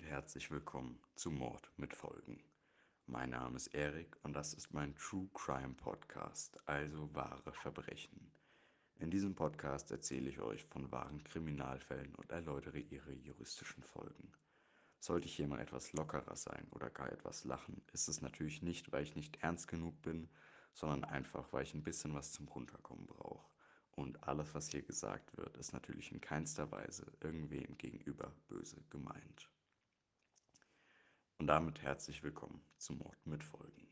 und herzlich willkommen zu Mord mit Folgen. Mein Name ist Erik und das ist mein True Crime Podcast, also wahre Verbrechen. In diesem Podcast erzähle ich euch von wahren Kriminalfällen und erläutere ihre juristischen Folgen. Sollte ich hier mal etwas lockerer sein oder gar etwas lachen, ist es natürlich nicht, weil ich nicht ernst genug bin, sondern einfach, weil ich ein bisschen was zum Runterkommen brauche. Und alles, was hier gesagt wird, ist natürlich in keinster Weise irgendwem gegenüber böse gemeint. Damit herzlich willkommen zum Mord mit Folgen.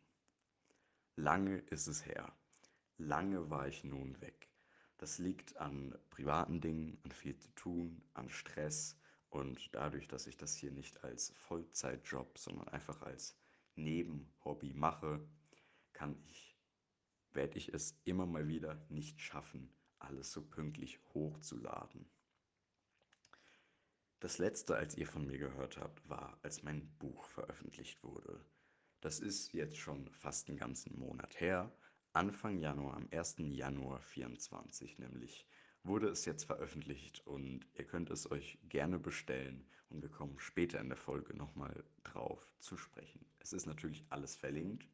Lange ist es her. Lange war ich nun weg. Das liegt an privaten Dingen, an viel zu tun, an Stress und dadurch, dass ich das hier nicht als Vollzeitjob, sondern einfach als Nebenhobby mache, kann ich, werde ich es immer mal wieder nicht schaffen, alles so pünktlich hochzuladen. Das letzte, als ihr von mir gehört habt, war, als mein Buch veröffentlicht wurde. Das ist jetzt schon fast einen ganzen Monat her. Anfang Januar, am 1. Januar 24 nämlich, wurde es jetzt veröffentlicht und ihr könnt es euch gerne bestellen und wir kommen später in der Folge nochmal drauf zu sprechen. Es ist natürlich alles verlinkt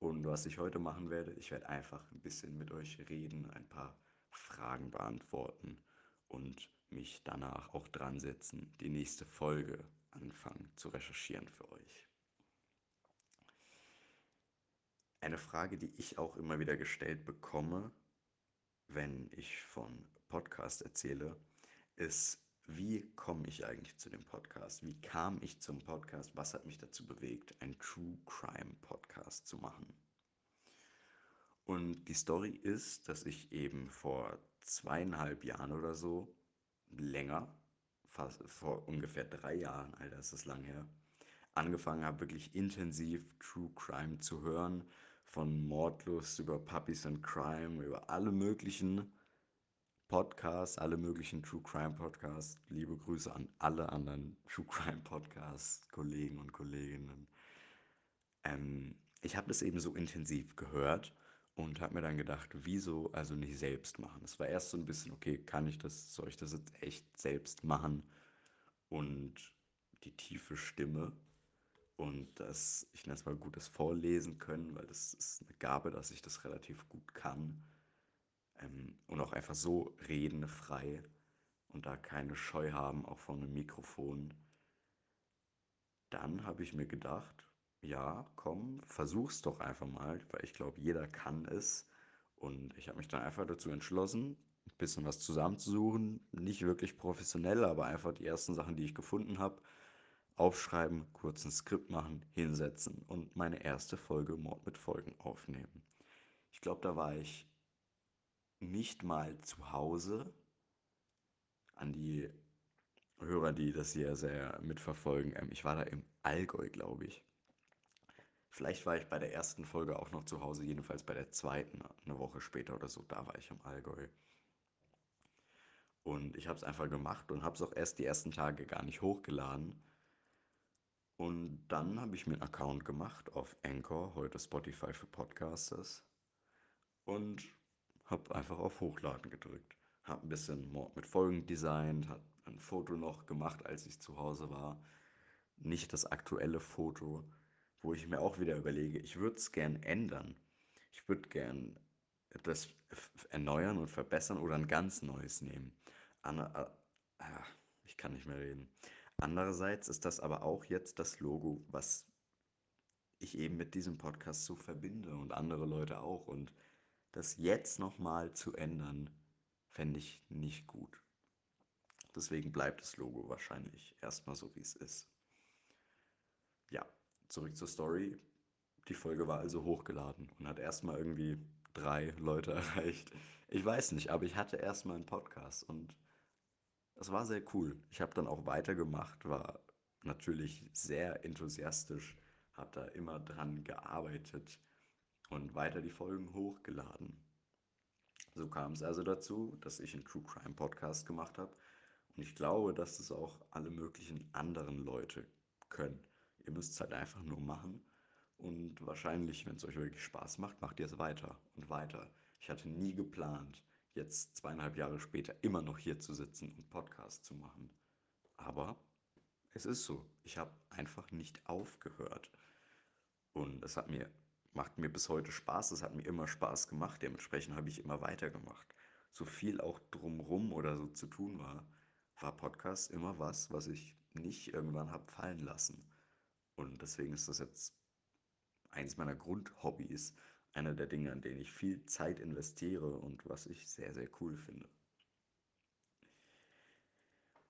und was ich heute machen werde, ich werde einfach ein bisschen mit euch reden, ein paar Fragen beantworten und mich danach auch dran setzen, die nächste Folge anfangen zu recherchieren für euch. Eine Frage, die ich auch immer wieder gestellt bekomme, wenn ich von Podcast erzähle, ist, wie komme ich eigentlich zu dem Podcast? Wie kam ich zum Podcast? Was hat mich dazu bewegt, einen True Crime Podcast zu machen? Und die Story ist, dass ich eben vor zweieinhalb Jahren oder so, länger, fast vor ungefähr drei Jahren, Alter, ist das lang her, angefangen habe, wirklich intensiv True Crime zu hören. Von Mordlust über Puppies and Crime, über alle möglichen Podcasts, alle möglichen True Crime Podcasts. Liebe Grüße an alle anderen True Crime Podcasts, Kollegen und Kolleginnen. Ähm, ich habe das eben so intensiv gehört und habe mir dann gedacht, wieso also nicht selbst machen? Es war erst so ein bisschen, okay, kann ich das, soll ich das jetzt echt selbst machen? Und die tiefe Stimme und das, ich nenne es mal gutes Vorlesen können, weil das ist eine Gabe, dass ich das relativ gut kann ähm, und auch einfach so reden frei und da keine Scheu haben, auch vor einem Mikrofon. Dann habe ich mir gedacht, ja, komm, versuch's doch einfach mal, weil ich glaube, jeder kann es. Und ich habe mich dann einfach dazu entschlossen, ein bisschen was zusammenzusuchen. Nicht wirklich professionell, aber einfach die ersten Sachen, die ich gefunden habe, aufschreiben, kurz ein Skript machen, hinsetzen und meine erste Folge Mord mit Folgen aufnehmen. Ich glaube, da war ich nicht mal zu Hause. An die Hörer, die das hier sehr mitverfolgen, ähm, ich war da im Allgäu, glaube ich. Vielleicht war ich bei der ersten Folge auch noch zu Hause, jedenfalls bei der zweiten, eine Woche später oder so, da war ich im Allgäu. Und ich habe es einfach gemacht und habe es auch erst die ersten Tage gar nicht hochgeladen. Und dann habe ich mir einen Account gemacht auf Anchor, heute Spotify für Podcasters. Und habe einfach auf Hochladen gedrückt. Habe ein bisschen mit Folgen designt, habe ein Foto noch gemacht, als ich zu Hause war. Nicht das aktuelle Foto, wo ich mir auch wieder überlege, ich würde es gern ändern. Ich würde gern das erneuern und verbessern oder ein ganz neues nehmen. Anna, äh, ich kann nicht mehr reden. Andererseits ist das aber auch jetzt das Logo, was ich eben mit diesem Podcast so verbinde und andere Leute auch. Und das jetzt nochmal zu ändern, fände ich nicht gut. Deswegen bleibt das Logo wahrscheinlich erstmal so, wie es ist. Ja, zurück zur Story. Die Folge war also hochgeladen und hat erstmal irgendwie drei Leute erreicht. Ich weiß nicht, aber ich hatte erstmal einen Podcast und es war sehr cool. Ich habe dann auch weitergemacht, war natürlich sehr enthusiastisch, habe da immer dran gearbeitet und weiter die Folgen hochgeladen. So kam es also dazu, dass ich einen True Crime Podcast gemacht habe und ich glaube, dass es auch alle möglichen anderen Leute können. Ihr müsst es halt einfach nur machen und wahrscheinlich, wenn es euch wirklich Spaß macht, macht ihr es weiter und weiter. Ich hatte nie geplant, jetzt zweieinhalb Jahre später immer noch hier zu sitzen und Podcast zu machen. Aber Es ist so. Ich habe einfach nicht aufgehört. Und es hat mir, macht mir bis heute Spaß. Es hat mir immer Spaß gemacht. Dementsprechend habe ich immer weitergemacht. So viel auch drumrum oder so zu tun war, war Podcast immer was, was ich nicht irgendwann habe fallen lassen. Und deswegen ist das jetzt eins meiner Grundhobbys, einer der Dinge, an denen ich viel Zeit investiere und was ich sehr, sehr cool finde.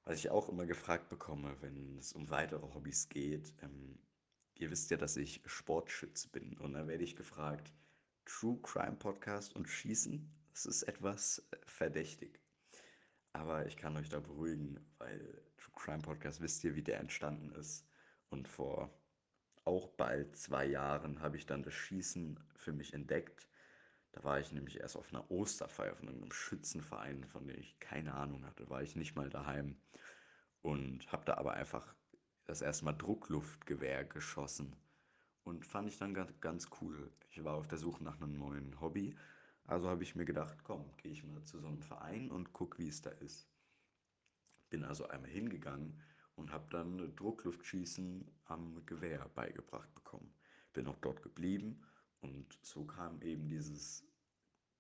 Was ich auch immer gefragt bekomme, wenn es um weitere Hobbys geht, ähm, ihr wisst ja, dass ich Sportschütze bin und da werde ich gefragt, True Crime Podcast und Schießen, das ist etwas äh, verdächtig. Aber ich kann euch da beruhigen, weil True Crime Podcast wisst ihr, wie der entstanden ist. Und vor auch bald zwei Jahren habe ich dann das Schießen für mich entdeckt. Da war ich nämlich erst auf einer Osterfeier von einem Schützenverein, von dem ich keine Ahnung hatte, war ich nicht mal daheim und habe da aber einfach das erste Mal Druckluftgewehr geschossen und fand ich dann ganz, cool. Ich war auf der Suche nach einem neuen Hobby, also habe ich mir gedacht, komm, gehe ich mal zu so einem Verein und guck, wie es da ist. Bin also einmal hingegangen und habe dann Druckluftschießen am Gewehr beigebracht bekommen. Bin auch dort geblieben und so kam eben dieses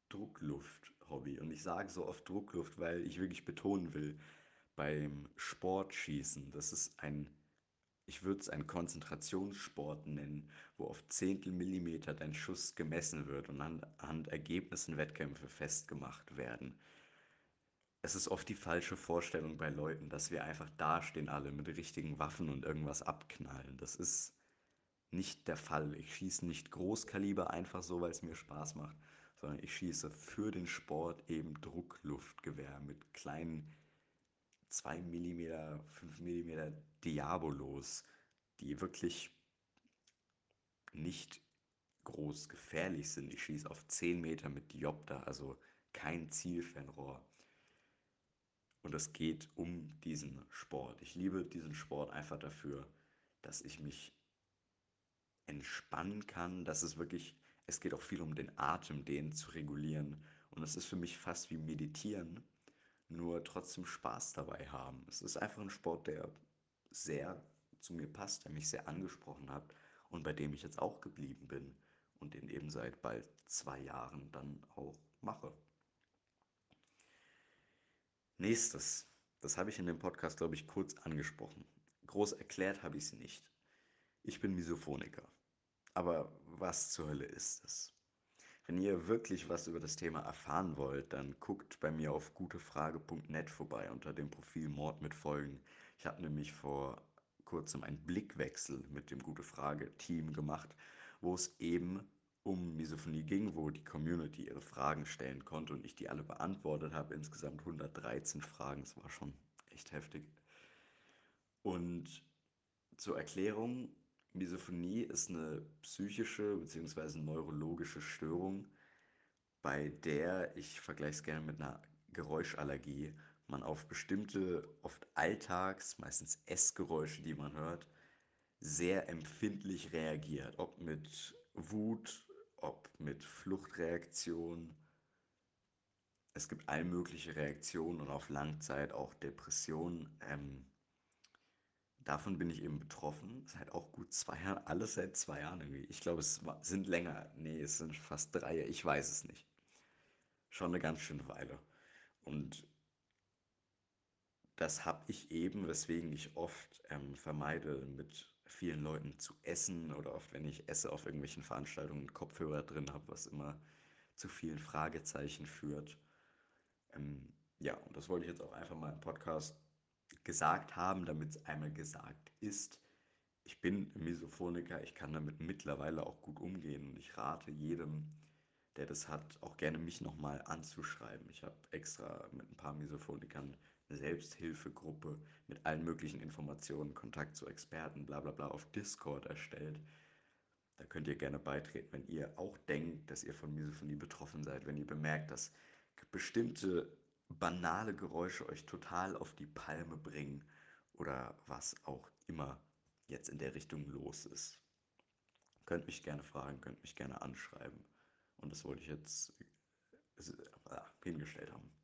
Druckluft-Hobby. Und ich sage so oft Druckluft, weil ich wirklich betonen will, beim Sportschießen, das ist ein, ich würde es einen Konzentrationssport nennen, wo auf Zehntelmillimeter dein Schuss gemessen wird und anhand Ergebnissen Wettkämpfe festgemacht werden. Es ist oft die falsche Vorstellung bei Leuten, dass wir einfach dastehen alle mit richtigen Waffen und irgendwas abknallen. Das ist nicht der Fall. Ich schieße nicht Großkaliber einfach so, weil es mir Spaß macht, sondern ich schieße für den Sport eben Druckluftgewehr mit kleinen 2 Millimeter, 5 Millimeter Diabolos, die wirklich nicht groß gefährlich sind. Ich schieße auf 10 Meter mit Diopter, also kein Zielfernrohr. Und es geht um diesen Sport. Ich liebe diesen Sport einfach dafür, dass ich mich entspannen kann, dass es wirklich, es geht auch viel um den Atem, den zu regulieren. Und es ist für mich fast wie Meditieren, nur trotzdem Spaß dabei haben. Es ist einfach ein Sport, der sehr zu mir passt, der mich sehr angesprochen hat und bei dem ich jetzt auch geblieben bin und den eben seit bald zwei Jahren dann auch mache. Nächstes, das habe ich in dem Podcast, glaube ich, kurz angesprochen. Groß erklärt habe ich es nicht. Ich bin Misophoniker. Aber was zur Hölle ist es? Wenn ihr wirklich was über das Thema erfahren wollt, dann guckt bei mir auf gutefrage.net vorbei unter dem Profil Mord mit Folgen. Ich habe nämlich vor kurzem einen Blickwechsel mit dem Gute Frage Team gemacht, wo es eben um Misophonie ging, wo die Community ihre Fragen stellen konnte und ich die alle beantwortet habe. Insgesamt 113 Fragen, das war schon echt heftig. Und zur Erklärung, Misophonie ist eine psychische bzw. neurologische Störung, bei der, ich vergleiche es gerne mit einer Geräuschallergie, man auf bestimmte, oft Alltags-, meistens Essgeräusche, die man hört, sehr empfindlich reagiert. Ob mit Wut, ob mit Fluchtreaktion. Es gibt all mögliche Reaktionen und auf Langzeit auch Depressionen. Ähm, davon bin ich eben betroffen. Seit auch gut zwei Jahren, alles seit zwei Jahren irgendwie. Ich glaube, es sind länger. Nee, es sind fast drei, ich weiß es nicht. Schon eine ganz schöne Weile. Und das habe ich eben, weswegen ich oft ähm, vermeide, mit vielen Leuten zu essen oder oft, wenn ich esse, auf irgendwelchen Veranstaltungen Kopfhörer drin habe, was immer zu vielen Fragezeichen führt. Ähm, ja, und das wollte ich jetzt auch einfach mal im Podcast gesagt haben, damit es einmal gesagt ist. Ich bin Misophoniker, ich kann damit mittlerweile auch gut umgehen und ich rate jedem, der das hat, auch gerne mich nochmal anzuschreiben. Ich habe extra mit ein paar Misophonikern Selbsthilfegruppe mit allen möglichen Informationen, Kontakt zu Experten, bla bla bla auf Discord erstellt. Da könnt ihr gerne beitreten, wenn ihr auch denkt, dass ihr von Misophonie betroffen seid, wenn ihr bemerkt, dass bestimmte banale Geräusche euch total auf die Palme bringen oder was auch immer jetzt in der Richtung los ist. Könnt mich gerne fragen, könnt mich gerne anschreiben. Und das wollte ich jetzt äh, hingestellt haben.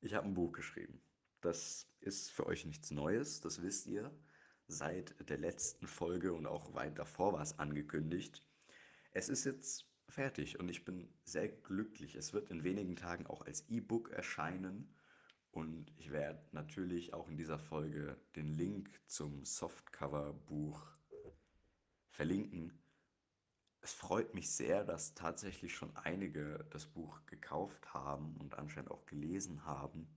Ich habe ein Buch geschrieben. Das ist für euch nichts Neues, das wisst ihr. seit der letzten Folge und auch weit davor war es angekündigt. Es ist jetzt fertig und ich bin sehr glücklich. Es wird in wenigen Tagen auch als E-Book erscheinen und ich werde natürlich auch in dieser Folge den Link zum Softcover-Buch verlinken. Es freut mich sehr, dass tatsächlich schon einige das Buch gekauft haben und anscheinend auch gelesen haben.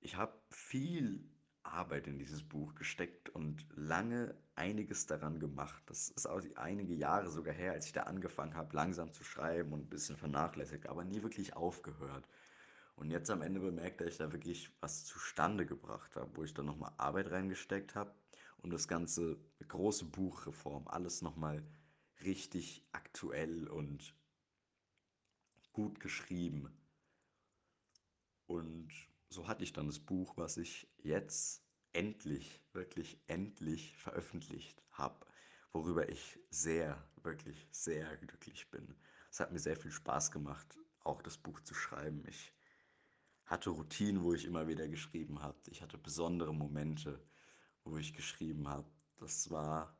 Ich habe viel Arbeit in dieses Buch gesteckt und lange einiges daran gemacht. Das ist auch einige Jahre sogar her, als ich da angefangen habe, langsam zu schreiben und ein bisschen vernachlässigt, aber nie wirklich aufgehört. Und jetzt am Ende bemerkt, dass ich da wirklich was zustande gebracht habe, wo ich dann nochmal Arbeit reingesteckt habe und das ganze große Buchreform, alles nochmal richtig aktuell und gut geschrieben. Und so hatte ich dann das Buch, was ich jetzt endlich, wirklich endlich veröffentlicht habe, worüber ich sehr, wirklich sehr glücklich bin. Es hat mir sehr viel Spaß gemacht, auch das Buch zu schreiben. Ich hatte Routinen, wo ich immer wieder geschrieben habe. Ich hatte besondere Momente, wo ich geschrieben habe. Das war,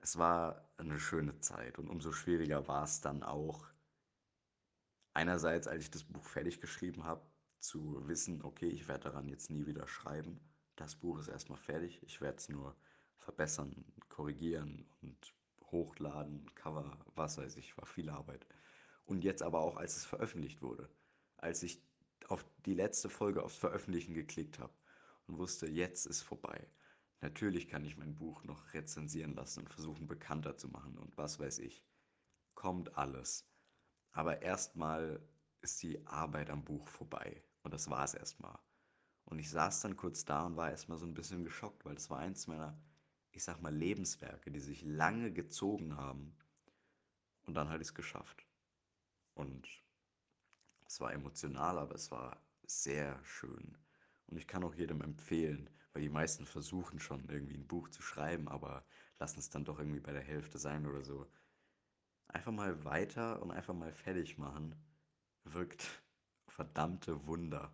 es war eine schöne Zeit und umso schwieriger war es dann auch, einerseits, als ich das Buch fertig geschrieben habe, zu wissen, okay, ich werde daran jetzt nie wieder schreiben. Das Buch ist erstmal fertig. Ich werde es nur verbessern, korrigieren und hochladen, Cover, was weiß ich, war viel Arbeit. Und jetzt aber auch, als es veröffentlicht wurde, als ich auf die letzte Folge aufs Veröffentlichen geklickt habe und wusste, jetzt ist vorbei. Natürlich kann ich mein Buch noch rezensieren lassen und versuchen bekannter zu machen und was weiß ich. Kommt alles. Aber erstmal ist die Arbeit am Buch vorbei. Und das war es erstmal. Und ich saß dann kurz da und war erstmal so ein bisschen geschockt, weil das war eins meiner, ich sag mal, Lebenswerke, die sich lange gezogen haben. Und dann hatte ich es geschafft. Und es war emotional, aber es war sehr schön. Und ich kann auch jedem empfehlen, weil die meisten versuchen schon irgendwie ein Buch zu schreiben, aber lassen es dann doch irgendwie bei der Hälfte sein oder so. Einfach mal weiter und einfach mal fertig machen, wirkt verdammte Wunder.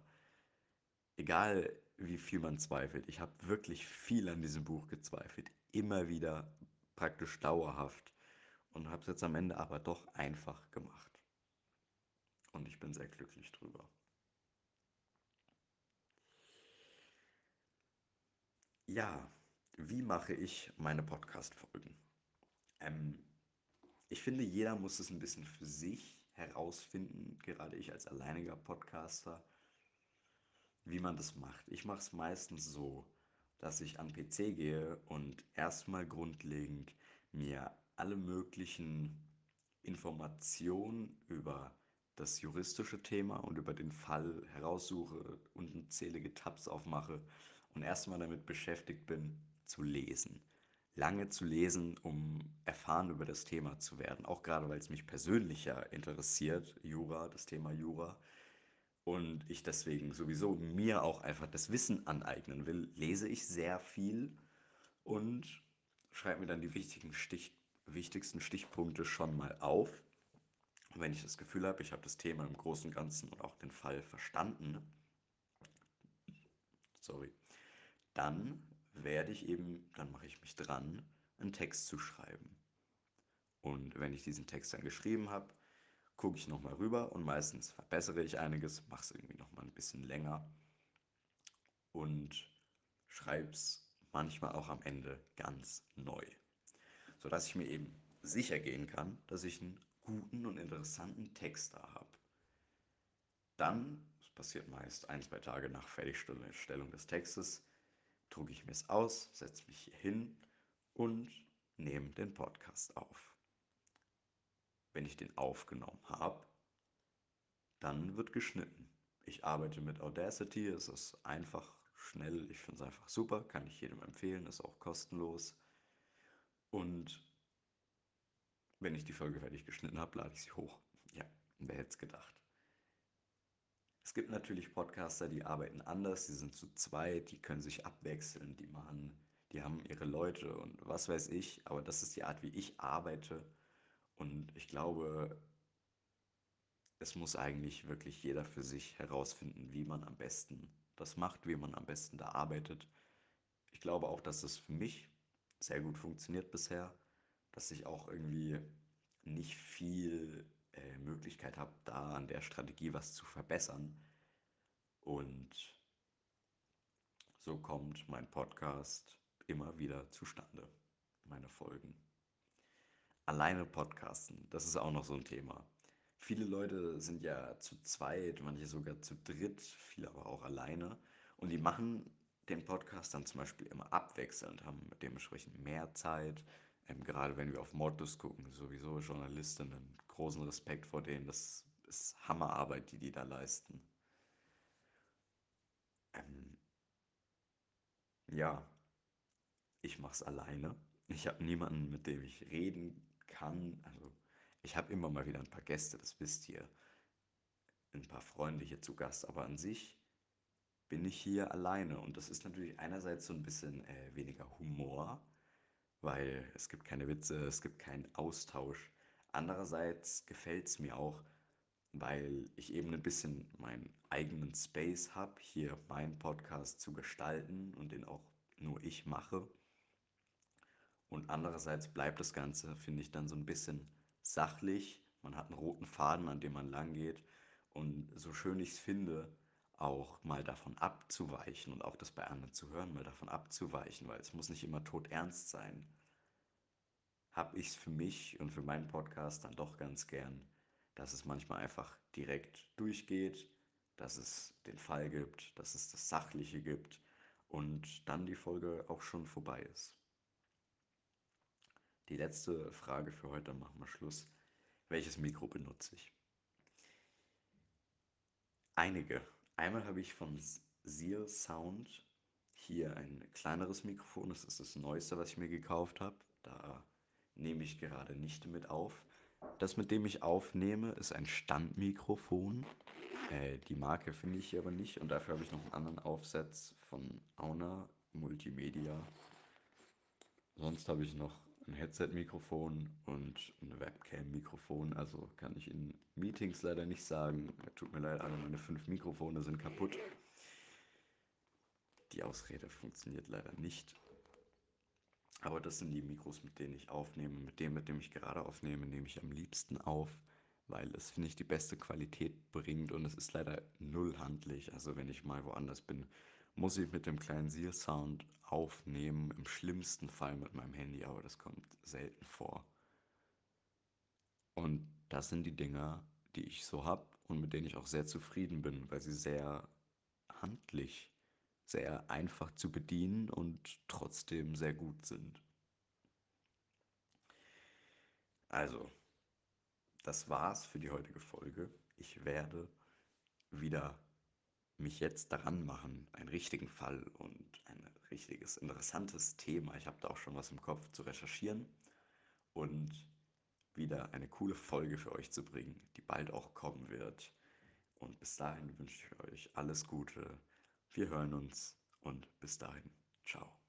Egal wie viel man zweifelt, ich habe wirklich viel an diesem Buch gezweifelt, immer wieder praktisch dauerhaft und habe es jetzt am Ende aber doch einfach gemacht. Und ich bin sehr glücklich drüber. Ja, wie mache ich meine Podcast-Folgen? Ähm, ich finde, jeder muss es ein bisschen für sich herausfinden, gerade ich als alleiniger Podcaster, wie man das macht. Ich mache es meistens so, dass ich an PC gehe und erstmal grundlegend mir alle möglichen Informationen über das juristische Thema und über den Fall heraussuche und unzählige Tabs aufmache und erstmal damit beschäftigt bin, zu lesen. Lange zu lesen, um erfahren über das Thema zu werden. Auch gerade, weil es mich persönlich ja interessiert, Jura, das Thema Jura. Und ich deswegen sowieso mir auch einfach das Wissen aneignen will, lese ich sehr viel und schreibe mir dann die wichtigen Stich, wichtigsten Stichpunkte schon mal auf. Und wenn ich das Gefühl habe, ich habe das Thema im Großen und Ganzen und auch den Fall verstanden, sorry, dann werde ich eben, dann mache ich mich dran, einen Text zu schreiben. Und wenn ich diesen Text dann geschrieben habe, gucke ich nochmal rüber und meistens verbessere ich einiges, mache es irgendwie nochmal ein bisschen länger und schreibe es manchmal auch am Ende ganz neu, sodass ich mir eben sicher gehen kann, dass ich einen guten und interessanten Text da habe. Dann, das passiert meist ein, zwei Tage nach Fertigstellung des Textes, drucke ich mir es aus, setze mich hier hin und nehme den Podcast auf. Wenn ich den aufgenommen habe, dann wird geschnitten. Ich arbeite mit Audacity, es ist einfach, schnell, ich finde es einfach super, kann ich jedem empfehlen, ist auch kostenlos. Und wenn ich die Folge fertig geschnitten habe, lade ich sie hoch. Ja, wer hätte es gedacht. Es gibt natürlich Podcaster, die arbeiten anders, die sind zu zweit, die können sich abwechseln, die machen, die haben ihre Leute und was weiß ich, aber das ist die Art, wie ich arbeite und ich glaube, es muss eigentlich wirklich jeder für sich herausfinden, wie man am besten das macht, wie man am besten da arbeitet. ich glaube auch, dass es für mich sehr gut funktioniert bisher, dass ich auch irgendwie nicht viel Möglichkeit habe, da an der Strategie was zu verbessern. Und so kommt mein Podcast immer wieder zustande, meine Folgen. Alleine podcasten, das ist auch noch so ein Thema. Viele Leute sind ja zu zweit, manche sogar zu dritt, viele aber auch alleine. Und die machen den Podcast dann zum Beispiel immer abwechselnd, haben dementsprechend mehr Zeit. Ähm, gerade wenn wir auf Modus gucken, sowieso Journalistinnen, großen Respekt vor denen. Das ist Hammerarbeit, die die da leisten. Ähm, ja, ich mache es alleine. Ich habe niemanden, mit dem ich reden kann. Also ich habe immer mal wieder ein paar Gäste, das wisst ihr. Ein paar Freunde hier zu Gast. Aber an sich bin ich hier alleine. Und das ist natürlich einerseits so ein bisschen äh, weniger Humor, weil es gibt keine Witze, es gibt keinen Austausch. Andererseits gefällt es mir auch, weil ich eben ein bisschen meinen eigenen Space habe, hier meinen Podcast zu gestalten und den auch nur ich mache. Und andererseits bleibt das Ganze, finde ich, dann so ein bisschen sachlich. Man hat einen roten Faden, an dem man lang geht. Und so schön ich es finde, auch mal davon abzuweichen und auch das bei anderen zu hören, mal davon abzuweichen, weil es muss nicht immer todernst sein. Habe ich es für mich und für meinen Podcast dann doch ganz gern, dass es manchmal einfach direkt durchgeht, dass es den Fall gibt, dass es das Sachliche gibt und dann die Folge auch schon vorbei ist. Die letzte Frage für heute, dann machen wir Schluss. Welches Mikro benutze ich? Einige. Einmal habe ich von Seal Sound hier ein kleineres Mikrofon. Das ist das neueste, was ich mir gekauft habe. Da nehme ich gerade nicht mit auf. Das, mit dem ich aufnehme, ist ein Standmikrofon. Äh, die Marke finde ich hier aber nicht. Und dafür habe ich noch einen anderen Aufsatz von Auna Multimedia. Sonst habe ich noch ein Headset-Mikrofon und ein Webcam-Mikrofon. Also kann ich in Meetings leider nicht sagen. Tut mir leid, alle meine fünf Mikrofone sind kaputt. Die Ausrede funktioniert leider nicht. Aber das sind die Mikros, mit denen ich aufnehme. Mit dem, mit dem ich gerade aufnehme, nehme ich am liebsten auf, weil es, finde ich, die beste Qualität bringt und es ist leider null handlich. Also wenn ich mal woanders bin, muss ich mit dem kleinen Seal-Sound aufnehmen. Im schlimmsten Fall mit meinem Handy, aber das kommt selten vor. Und das sind die Dinger, die ich so habe und mit denen ich auch sehr zufrieden bin, weil sie sehr handlich, sehr einfach zu bedienen und trotzdem sehr gut sind. Also, das war's für die heutige Folge. Ich werde wieder mich jetzt daran machen, einen richtigen Fall und ein richtiges interessantes Thema. Ich habe da auch schon was im Kopf zu recherchieren und wieder eine coole Folge für euch zu bringen, die bald auch kommen wird. Und bis dahin wünsche ich euch alles Gute. Wir hören uns und bis dahin. Ciao.